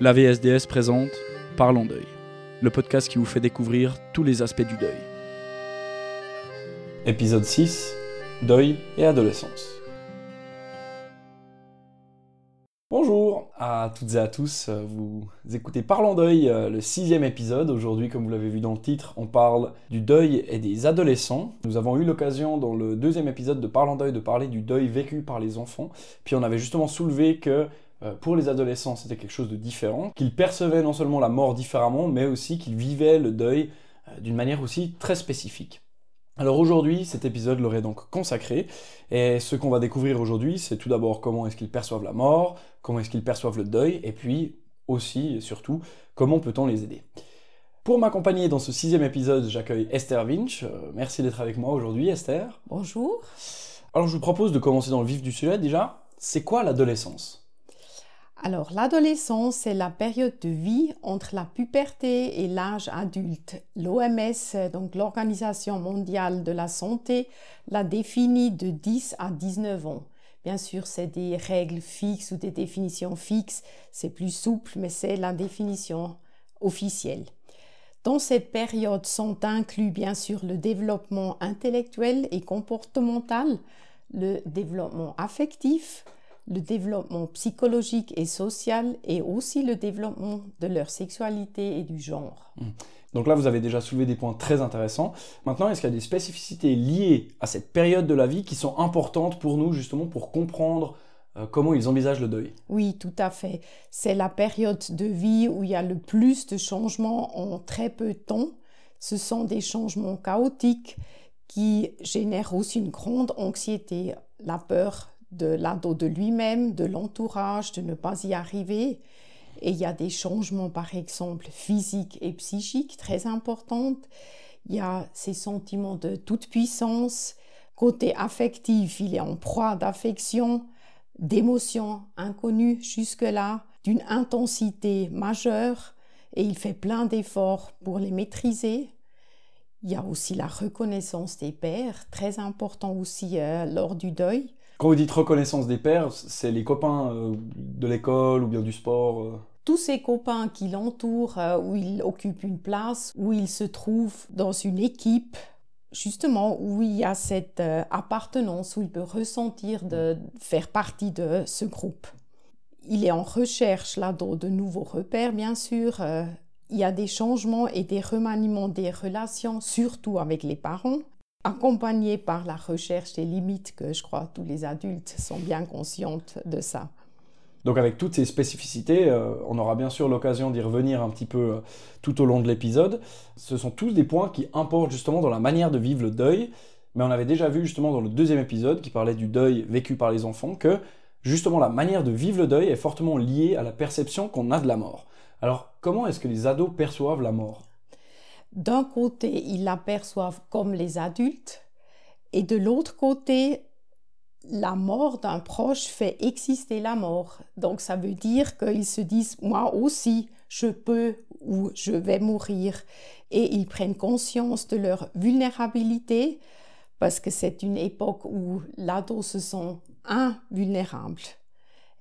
La VSDS présente Parlons deuil, le podcast qui vous fait découvrir tous les aspects du deuil. Épisode 6 Deuil et adolescence. Bonjour à toutes et à tous, vous écoutez Parlons deuil, le sixième épisode. Aujourd'hui, comme vous l'avez vu dans le titre, on parle du deuil et des adolescents. Nous avons eu l'occasion dans le deuxième épisode de Parlons deuil de parler du deuil vécu par les enfants. Puis on avait justement soulevé que euh, pour les adolescents, c'était quelque chose de différent, qu'ils percevaient non seulement la mort différemment, mais aussi qu'ils vivaient le deuil euh, d'une manière aussi très spécifique. Alors aujourd'hui, cet épisode leur est donc consacré, et ce qu'on va découvrir aujourd'hui, c'est tout d'abord comment est-ce qu'ils perçoivent la mort, comment est-ce qu'ils perçoivent le deuil, et puis aussi et surtout, comment peut-on les aider. Pour m'accompagner dans ce sixième épisode, j'accueille Esther Winch. Euh, merci d'être avec moi aujourd'hui, Esther. Bonjour. Alors je vous propose de commencer dans le vif du sujet déjà. C'est quoi l'adolescence? Alors, l'adolescence, c'est la période de vie entre la puberté et l'âge adulte. L'OMS, donc l'Organisation mondiale de la santé, l'a définit de 10 à 19 ans. Bien sûr, c'est des règles fixes ou des définitions fixes, c'est plus souple, mais c'est la définition officielle. Dans cette période sont inclus bien sûr le développement intellectuel et comportemental, le développement affectif, le développement psychologique et social et aussi le développement de leur sexualité et du genre. Mmh. Donc là, vous avez déjà soulevé des points très intéressants. Maintenant, est-ce qu'il y a des spécificités liées à cette période de la vie qui sont importantes pour nous, justement, pour comprendre euh, comment ils envisagent le deuil? Oui, tout à fait. C'est la période de vie où il y a le plus de changements en très peu de temps. Ce sont des changements chaotiques qui génèrent aussi une grande anxiété, la peur de l'ado de lui-même, de l'entourage, de ne pas y arriver. Et il y a des changements, par exemple, physiques et psychiques très importants. Il y a ces sentiments de toute puissance. Côté affectif, il est en proie d'affection, d'émotions inconnues jusque-là, d'une intensité majeure, et il fait plein d'efforts pour les maîtriser. Il y a aussi la reconnaissance des pères, très important aussi euh, lors du deuil. Quand vous dites reconnaissance des pères, c'est les copains euh, de l'école ou bien du sport euh tous ces copains qui l'entourent, euh, où il occupe une place, où il se trouve dans une équipe, justement où il y a cette appartenance, où il peut ressentir de faire partie de ce groupe. Il est en recherche là dans de nouveaux repères, bien sûr. il y a des changements et des remaniements des relations, surtout avec les parents accompagné par la recherche des limites que je crois tous les adultes sont bien conscientes de ça. Donc avec toutes ces spécificités, euh, on aura bien sûr l'occasion d'y revenir un petit peu euh, tout au long de l'épisode. Ce sont tous des points qui importent justement dans la manière de vivre le deuil, mais on avait déjà vu justement dans le deuxième épisode qui parlait du deuil vécu par les enfants que justement la manière de vivre le deuil est fortement liée à la perception qu'on a de la mort. Alors comment est-ce que les ados perçoivent la mort? D'un côté, ils l'aperçoivent comme les adultes, et de l'autre côté, la mort d'un proche fait exister la mort. Donc ça veut dire qu'ils se disent, moi aussi, je peux ou je vais mourir. Et ils prennent conscience de leur vulnérabilité, parce que c'est une époque où l'ado se sent invulnérable.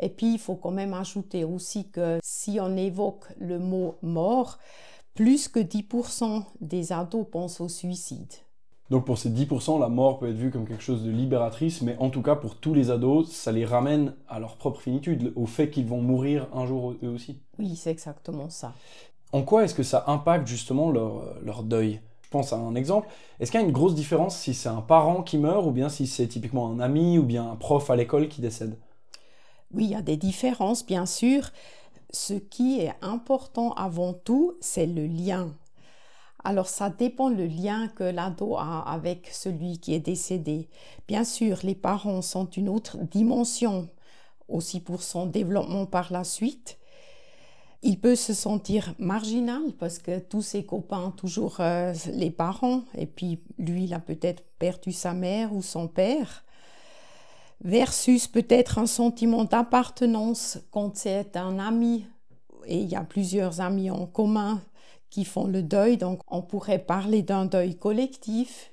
Et puis, il faut quand même ajouter aussi que si on évoque le mot mort, plus que 10% des ados pensent au suicide. Donc pour ces 10%, la mort peut être vue comme quelque chose de libératrice, mais en tout cas pour tous les ados, ça les ramène à leur propre finitude, au fait qu'ils vont mourir un jour eux aussi. Oui, c'est exactement ça. En quoi est-ce que ça impacte justement leur, leur deuil? Je pense à un exemple. Est-ce qu'il y a une grosse différence si c'est un parent qui meurt ou bien si c'est typiquement un ami ou bien un prof à l'école qui décède? Oui, il y a des différences, bien sûr ce qui est important avant tout, c'est le lien. Alors ça dépend le lien que l'ado a avec celui qui est décédé. Bien sûr, les parents sont une autre dimension aussi pour son développement par la suite. Il peut se sentir marginal parce que tous ses copains, toujours euh, les parents, et puis lui, il a peut-être perdu sa mère ou son père versus peut-être un sentiment d'appartenance quand c'est un ami et il y a plusieurs amis en commun qui font le deuil, donc on pourrait parler d'un deuil collectif.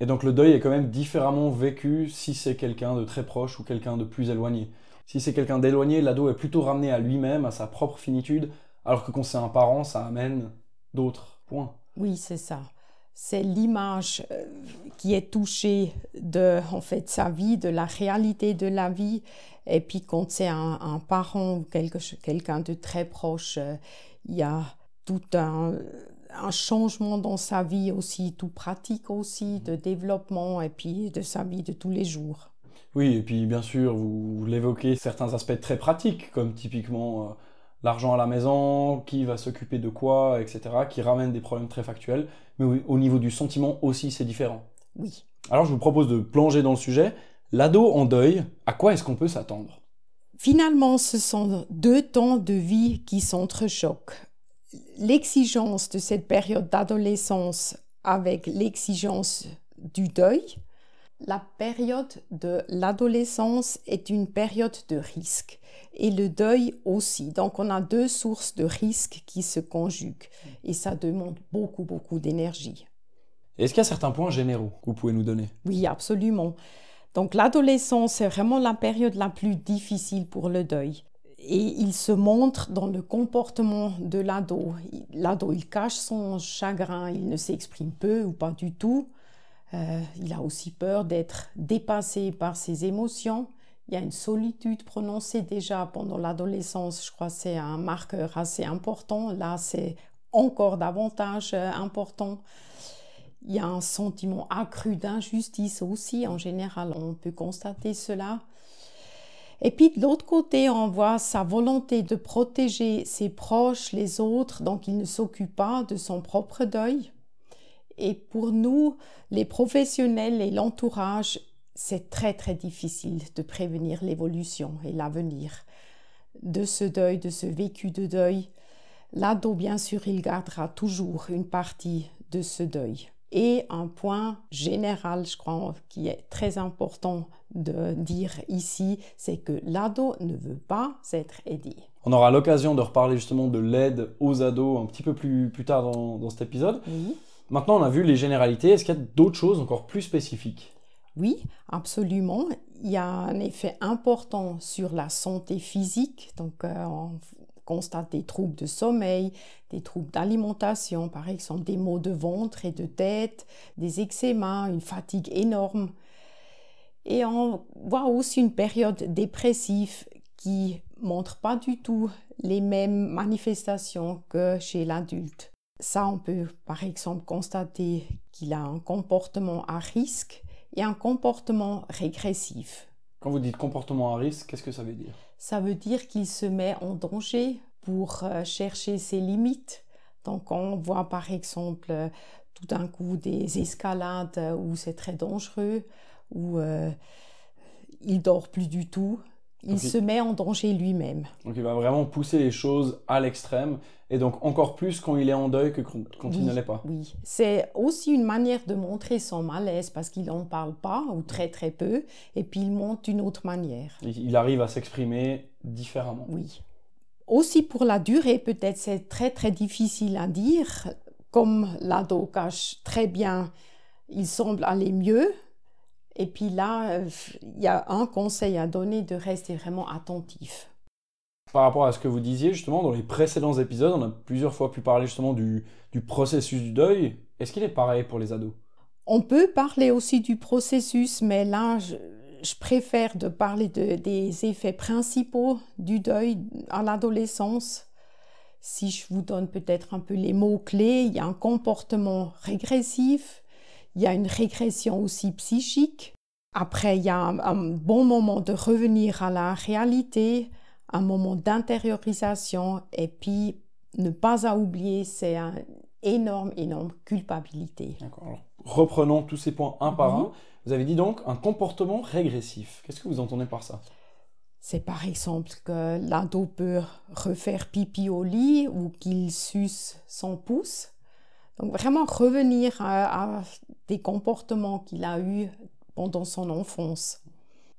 Et donc le deuil est quand même différemment vécu si c'est quelqu'un de très proche ou quelqu'un de plus éloigné. Si c'est quelqu'un d'éloigné, l'ado est plutôt ramené à lui-même, à sa propre finitude, alors que quand c'est un parent, ça amène d'autres points. Oui, c'est ça. C'est l'image euh, qui est touchée de en fait, sa vie, de la réalité de la vie. Et puis quand c'est un, parent ou quelqu'un de très proche, euh, il y a tout un, changement dans sa vie aussi, tout pratique aussi, de développement et puis de sa vie de tous les jours. Oui, et puis bien sûr, vous, l'évoquez, certains aspects très pratiques, comme typiquement euh, l'argent à la maison, qui va s'occuper de quoi, etc., qui ramènent des problèmes très factuels. Mais au niveau du sentiment aussi, c'est différent. Oui. Alors je vous propose de plonger dans le sujet. L'ado en deuil, à quoi est-ce qu'on peut s'attendre? Finalement, ce sont deux temps de vie qui s'entrechoquent l'exigence de cette période d'adolescence avec l'exigence du deuil, la période de l'adolescence est une période de risque et le deuil aussi. Donc on a deux sources de risque qui se conjuguent et ça demande beaucoup, beaucoup d'énergie. Est-ce qu'il y a certains points généraux que vous pouvez nous donner? Oui, absolument. Donc l'adolescence, c'est vraiment la période la plus difficile pour le deuil et il se montre dans le comportement de l'ado. L'ado, il cache son chagrin, il ne s'exprime peu ou pas du tout. Euh, il a aussi peur d'être dépassé par ses émotions. Il y a une solitude prononcée déjà pendant l'adolescence. Je crois que c'est un marqueur assez important. Là, c'est encore davantage euh, important. Il y a un sentiment accru d'injustice aussi. En général, on peut constater cela. Et puis de l'autre côté, on voit sa volonté de protéger ses proches, les autres, donc il ne s'occupe pas de son propre deuil. Et pour nous, les professionnels et l'entourage, c'est très très difficile de prévenir l'évolution et l'avenir de ce deuil, de ce vécu de deuil. L'ado, bien sûr, il gardera toujours une partie de ce deuil. Et un point général, je crois, qui est très important de dire ici, c'est que l'ado ne veut pas être aidé. On aura l'occasion de reparler justement de l'aide aux ados un petit peu plus, plus tard dans, cet épisode. Maintenant, on a vu les généralités. Est-ce qu'il y a d'autres choses encore plus spécifiques? Oui, absolument. Il y a un effet important sur la santé physique. Donc, euh, on constate des troubles de sommeil, des troubles d'alimentation, par exemple des maux de ventre et de tête, des eczémas, une fatigue énorme. Et on voit aussi une période dépressive qui montre pas du tout les mêmes manifestations que chez l'adulte. Ça, on peut par exemple constater qu'il a un comportement à risque et un comportement régressif. Quand vous dites comportement à risque, qu'est-ce que ça veut dire? Ça veut dire qu'il se met en danger pour euh, chercher ses limites. Donc on voit par exemple tout d'un coup des escalades où c'est très dangereux, où euh, il dort plus du tout, il se met en danger lui-même. Donc il va vraiment pousser les choses à l'extrême, et donc encore plus quand il est en deuil que quand, il ne l'est pas. Oui, c'est aussi une manière de montrer son malaise parce qu'il n'en parle pas, ou très très peu, et puis il montre d'une autre manière. Il arrive à s'exprimer différemment. Oui. Aussi pour la durée, peut-être c'est très très difficile à dire. Comme l'ado cache très bien, il semble aller mieux, et puis là, euh, il y a un conseil à donner de rester vraiment attentif. Par rapport à ce que vous disiez, justement, dans les précédents épisodes, on a plusieurs fois pu parler justement du, processus du deuil. Est-ce qu'il est pareil pour les ados? On peut parler aussi du processus, mais là, je, préfère de parler des effets principaux du deuil à l'adolescence. Si je vous donne peut-être un peu les mots-clés, il y a un comportement régressif, il y a une régression aussi psychique. Après, il y a un, bon moment de revenir à la réalité, un moment d'intériorisation et puis ne pas à oublier, c'est une énorme, énorme culpabilité. reprenons tous ces points un par un. Vous avez dit donc un comportement régressif. Qu'est-ce que vous entendez par ça? C'est par exemple que l'ado peut refaire pipi au lit ou qu'il suce son pouce. Donc vraiment revenir à, des comportements qu'il a eus pendant son enfance.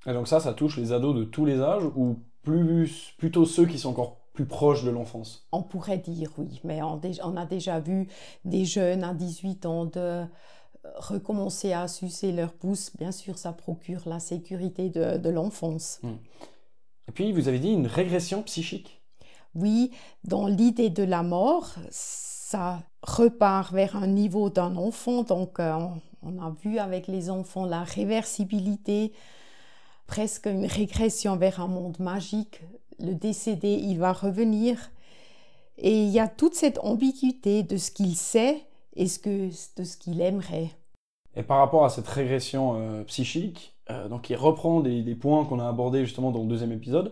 Et donc ça, ça touche les ados de tous les âges ou plus, plutôt ceux qui sont encore plus proches de l'enfance? On pourrait dire oui, mais on, a déjà vu des jeunes à 18 ans de recommencer à sucer leur pouce. Bien sûr, ça procure la sécurité de, l'enfance. Hmm. Et puis, vous avez dit une régression psychique. Oui, dans l'idée de la mort, ça repart vers un niveau d'un enfant. Donc, euh, on a vu avec les enfants la réversibilité, presque une régression vers un monde magique. Le décédé, il va revenir. Et il y a toute cette ambiguïté de ce qu'il sait et de ce qu'il aimerait. Et par rapport à cette régression euh, psychique, euh, donc il reprend des, des points qu'on a abordés justement dans le deuxième épisode,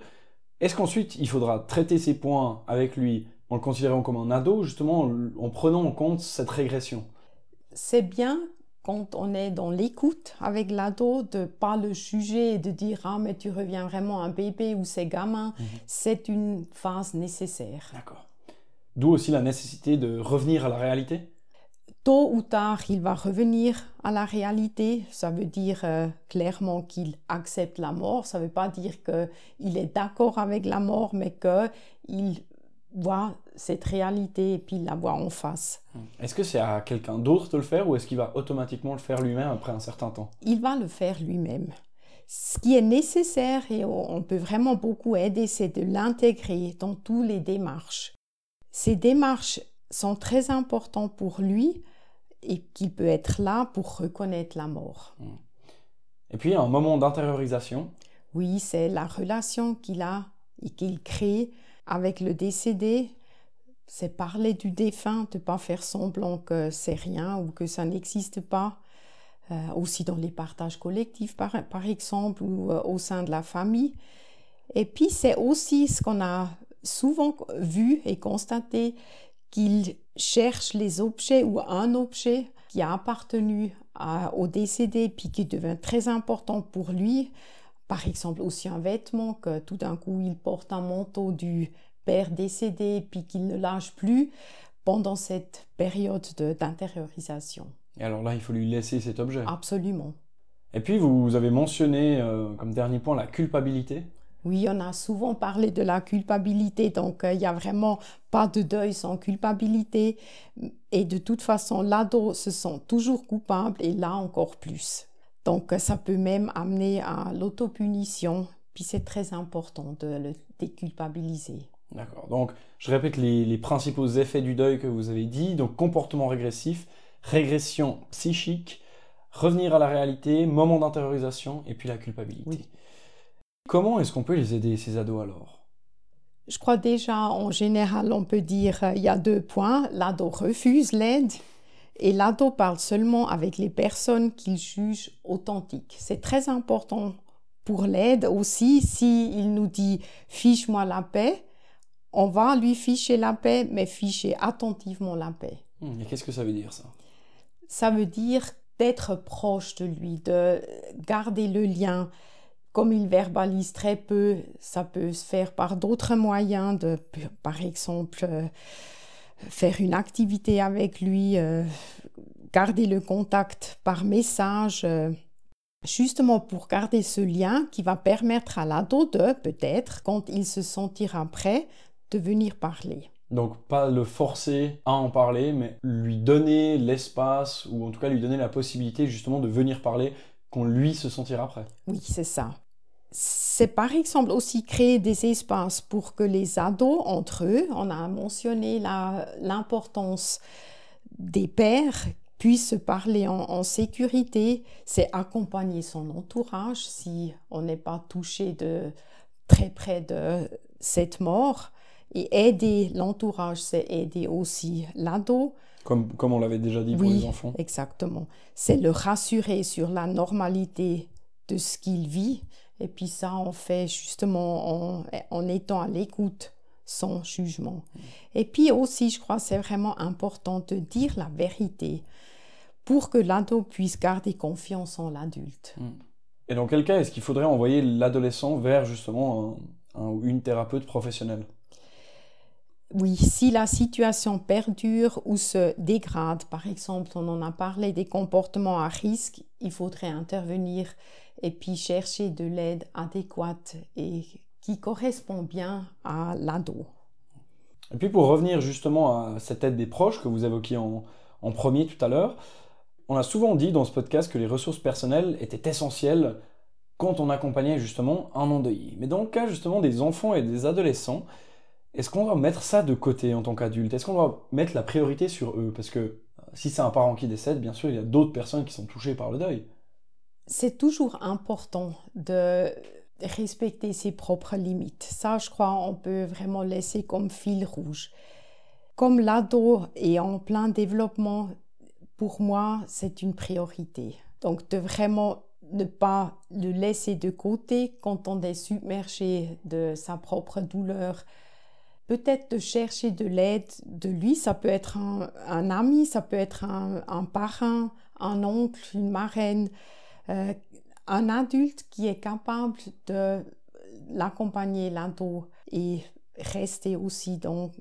est-ce qu'ensuite il faudra traiter ces points avec lui en le considérant comme un ado, justement en prenant en compte cette régression C'est bien quand on est dans l'écoute avec l'ado, de pas le juger et de dire ah mais tu reviens vraiment un bébé ou c'est gamin, mhm. c'est une phase nécessaire. D'accord. D'où aussi la nécessité de revenir à la réalité. Tôt ou tard, il va revenir à la réalité. Ça veut dire euh, clairement qu'il accepte la mort. Ça ne veut pas dire qu'il est d'accord avec la mort, mais qu'il voit cette réalité et puis la voit en face. Hmm. Est-ce que c'est à quelqu'un d'autre de le faire ou est-ce qu'il va automatiquement le faire lui-même après un certain temps? Il va le faire lui-même. Ce qui est nécessaire et on peut vraiment beaucoup aider, c'est de l'intégrer dans toutes les démarches. Ces démarches sont très importantes pour lui et qu'il peut être là pour reconnaître la mort. Hmm. Et puis un moment d'intériorisation. Oui, c'est la relation qu'il a et qu'il crée avec le décédé, c'est parler du défunt, de pas faire semblant que c'est rien ou que ça n'existe pas. Euh, aussi dans les partages collectifs, par, exemple, ou euh, au sein de la famille. Et puis, c'est aussi ce qu'on a souvent vu et constaté, qu'il cherche les objets ou un objet qui a appartenu au décédé, puis qui devient très important pour lui, par exemple aussi un vêtement que tout d'un coup il porte un manteau du père décédé puis qu'il ne lâche plus pendant cette période d'intériorisation. Et alors là, il faut lui laisser cet objet. Absolument. Et puis vous avez mentionné euh, comme dernier point la culpabilité. Oui, on a souvent parlé de la culpabilité, donc euh, il n'y a vraiment pas de deuil sans culpabilité. Et de toute façon, l'ado se sent toujours coupable et là encore plus. Donc ça peut même amener à l'autopunition, puis c'est très important de le déculpabiliser. D'accord. Donc je répète les, principaux effets du deuil que vous avez dit. Donc comportement régressif, régression psychique, revenir à la réalité, moment d'intériorisation et puis la culpabilité. Comment est-ce qu'on peut les aider, ces ados alors? Je crois déjà, en général, on peut dire euh, il y a deux points. L'ado refuse l'aide et l'ado parle seulement avec les personnes qu'il juge authentiques. C'est très important pour l'aide aussi. S'il il nous dit fiche-moi la paix, on va lui ficher la paix, mais ficher attentivement la paix. Hmm, et qu'est-ce que ça veut dire ça? Ça veut dire d'être proche de lui, de garder le lien. Comme il verbalise très peu, ça peut se faire par d'autres moyens, de, par exemple, euh, faire une activité avec lui, euh, garder le contact par message, euh, justement pour garder ce lien qui va permettre à l'ado de, peut-être, quand il se sentira prêt, de venir parler. Donc pas le forcer à en parler, mais lui donner l'espace, ou en tout cas lui donner la possibilité justement de venir parler quand lui se sentira prêt. Oui, c'est ça. C'est par exemple aussi créer des espaces pour que les ados entre eux, on a mentionné l'importance des pères puissent se parler en, en sécurité, c'est accompagner son entourage si on n'est pas touché de très près de cette mort. Et aider l'entourage, c'est aider aussi l'ado. Comme, comme on l'avait déjà dit pour les enfants. Exactement. C'est le rassurer sur la normalité de ce qu'il vit. Et puis ça, on fait justement en, en étant à l'écoute sans jugement. Et puis aussi, je crois, c'est vraiment important de dire la vérité pour que l'ado puisse garder confiance en l'adulte. Hmm. Et dans quel cas est-ce qu'il faudrait envoyer l'adolescent vers justement un, une thérapeute professionnelle? Oui, si la situation perdure ou se dégrade, par exemple, on en a parlé des comportements à risque, il faudrait intervenir et puis chercher de l'aide adéquate et qui correspond bien à l'ado. Et puis pour revenir justement à cette aide des proches que vous évoquiez en, premier tout à l'heure, on a souvent dit dans ce podcast que les ressources personnelles étaient essentielles quand on accompagnait justement un endeuillé. Mais dans le cas justement des enfants et des adolescents, est-ce qu'on doit mettre ça de côté en tant qu'adulte? Est-ce qu'on doit mettre la priorité sur eux? Parce que euh, si c'est un parent qui décède, bien sûr, il y a d'autres personnes qui sont touchées par le deuil. C'est toujours important de respecter ses propres limites. Ça, je crois, on peut vraiment laisser comme fil rouge. Comme l'ado est en plein développement, pour moi, c'est une priorité. Donc, de vraiment ne pas le laisser de côté quand on est submergé de sa propre douleur. Peut-être de chercher de l'aide de lui, ça peut être un, ami, ça peut être un, parrain, un oncle, une marraine, euh, un adulte qui est capable de l'accompagner l'ado et rester aussi dans,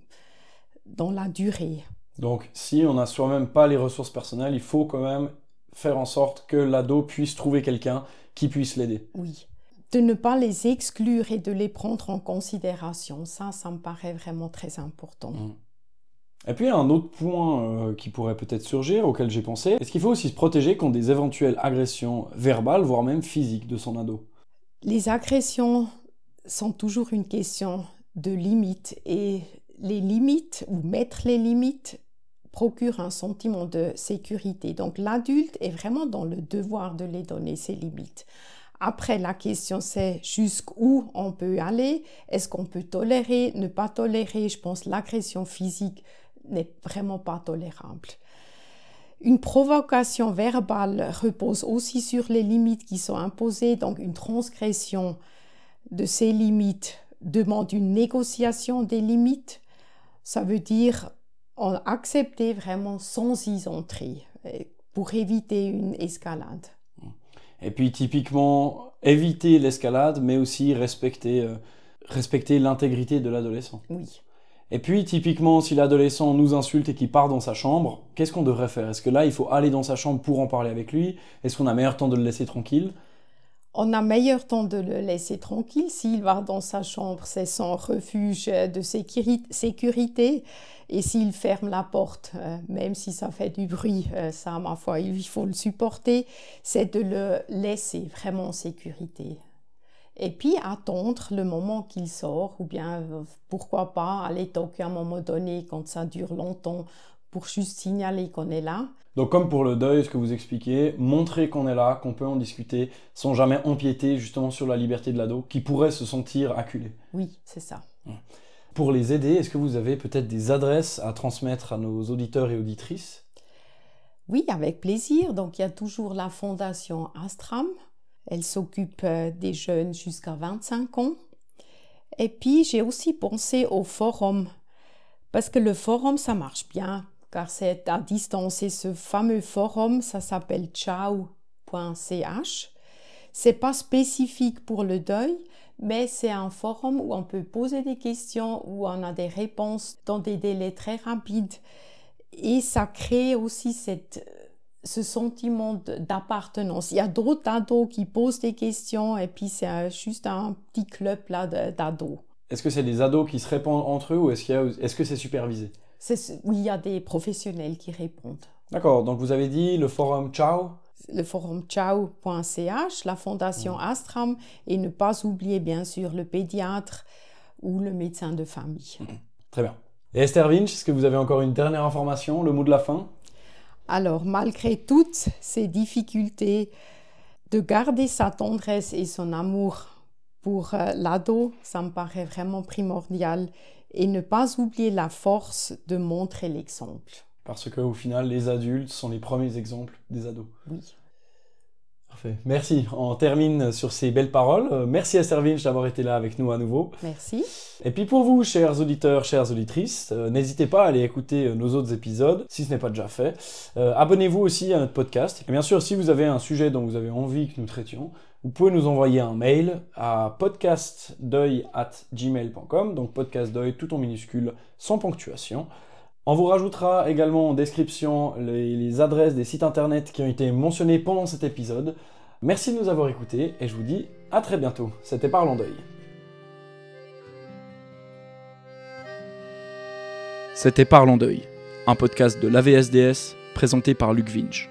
dans la durée. Donc, si on n'a soi-même pas les ressources personnelles, il faut quand même faire en sorte que l'ado puisse trouver quelqu'un qui puisse l'aider. Oui. De ne pas les exclure et de les prendre en considération, ça, ça me paraît vraiment très important. Mmh. Et puis un autre point euh, qui pourrait peut-être surgir, auquel j'ai pensé, est-ce qu'il faut aussi se protéger contre des éventuelles agressions verbales, voire même physiques de son ado? Les agressions sont toujours une question de limites et les limites ou mettre les limites procure un sentiment de sécurité. Donc l'adulte est vraiment dans le devoir de les donner ses limites. Après, la question c'est jusqu'où on peut aller, est-ce qu'on peut tolérer, ne pas tolérer? Je pense l'agression physique n'est vraiment pas tolérable. Une provocation verbale repose aussi sur les limites qui sont imposées, donc une transgression de ces limites demande une négociation des limites. Ça veut dire accepter vraiment sans y entrer pour éviter une escalade. Et puis typiquement, éviter l'escalade, mais aussi respecter, euh, respecter l'intégrité de l'adolescent. Oui. Et puis, typiquement, si l'adolescent nous insulte et qu'il part dans sa chambre, qu'est-ce qu'on devrait faire? Est-ce que là, il faut aller dans sa chambre pour en parler avec lui? Est-ce qu'on a meilleur temps de le laisser tranquille? On a meilleur temps de le laisser tranquille. S'il va dans sa chambre, c'est son refuge de sécurité. Et s'il ferme la porte, euh, même si ça fait du bruit, euh, ça, ma foi, il faut le supporter. C'est de le laisser vraiment en sécurité et puis attendre le moment qu'il sort, ou bien euh, pourquoi pas aller toquer à un moment donné quand ça dure longtemps pour juste signaler qu'on est là. Donc comme pour le deuil, ce que vous expliquez, montrer qu'on est là, qu'on peut en discuter, sans jamais empiéter justement sur la liberté de l'ado, qui pourrait se sentir acculé. Oui, c'est ça. Pour les aider, est-ce que vous avez peut-être des adresses à transmettre à nos auditeurs et auditrices? Oui, avec plaisir. Donc il y a toujours la fondation Astram, elle s'occupe euh, des jeunes jusqu'à 25 ans. Et puis, j'ai aussi pensé au forum, parce que le forum, ça marche bien, car c'est à distance. Et ce fameux forum, ça s'appelle ciao.ch. C'est pas spécifique pour le deuil, mais c'est un forum où on peut poser des questions, où on a des réponses dans des délais très rapides. Et ça crée aussi ce sentiment d'appartenance. Il y a d'autres ados qui posent des questions et puis c'est juste un petit club là d'ados. Est-ce que c'est des ados qui se répondent entre eux ou est-ce, est-ce que c'est supervisé? Oui, il y a des professionnels qui répondent. D'accord, donc vous avez dit le forum Ciao Le forum ciao.ch, la fondation Astram et ne pas oublier bien sûr le pédiatre ou le médecin de famille. Très bien. Et Esther Winch, est-ce que vous avez encore une dernière information, le mot de la fin? Alors, malgré toutes ces difficultés, de garder sa tendresse et son amour pour euh, l'ado, ça me paraît vraiment primordial. Et ne pas oublier la force de montrer l'exemple. Parce qu'au final, les adultes sont les premiers exemples des ados. Oui. Merci. On termine sur ces belles paroles. Euh, merci à Servinch d'avoir été là avec nous à nouveau. Merci. Et puis pour vous, chers auditeurs, chères auditrices, euh, n'hésitez pas à aller écouter euh, nos autres épisodes si ce n'est pas déjà fait. Abonnez-vous aussi à notre podcast. Et bien sûr, si vous avez un sujet dont vous avez envie que nous traitions, vous pouvez nous envoyer un mail à podcastdeuil@gmail.com. Donc podcastdeuil tout en minuscule, sans ponctuation. On vous rajoutera également en description les, adresses des sites internet qui ont été mentionnés pendant cet épisode. Merci de nous avoir écoutés et je vous dis à très bientôt. C'était Parlons Deuil. C'était Parlons Deuil, un podcast de l'AVSDS présenté par Luc Vinch.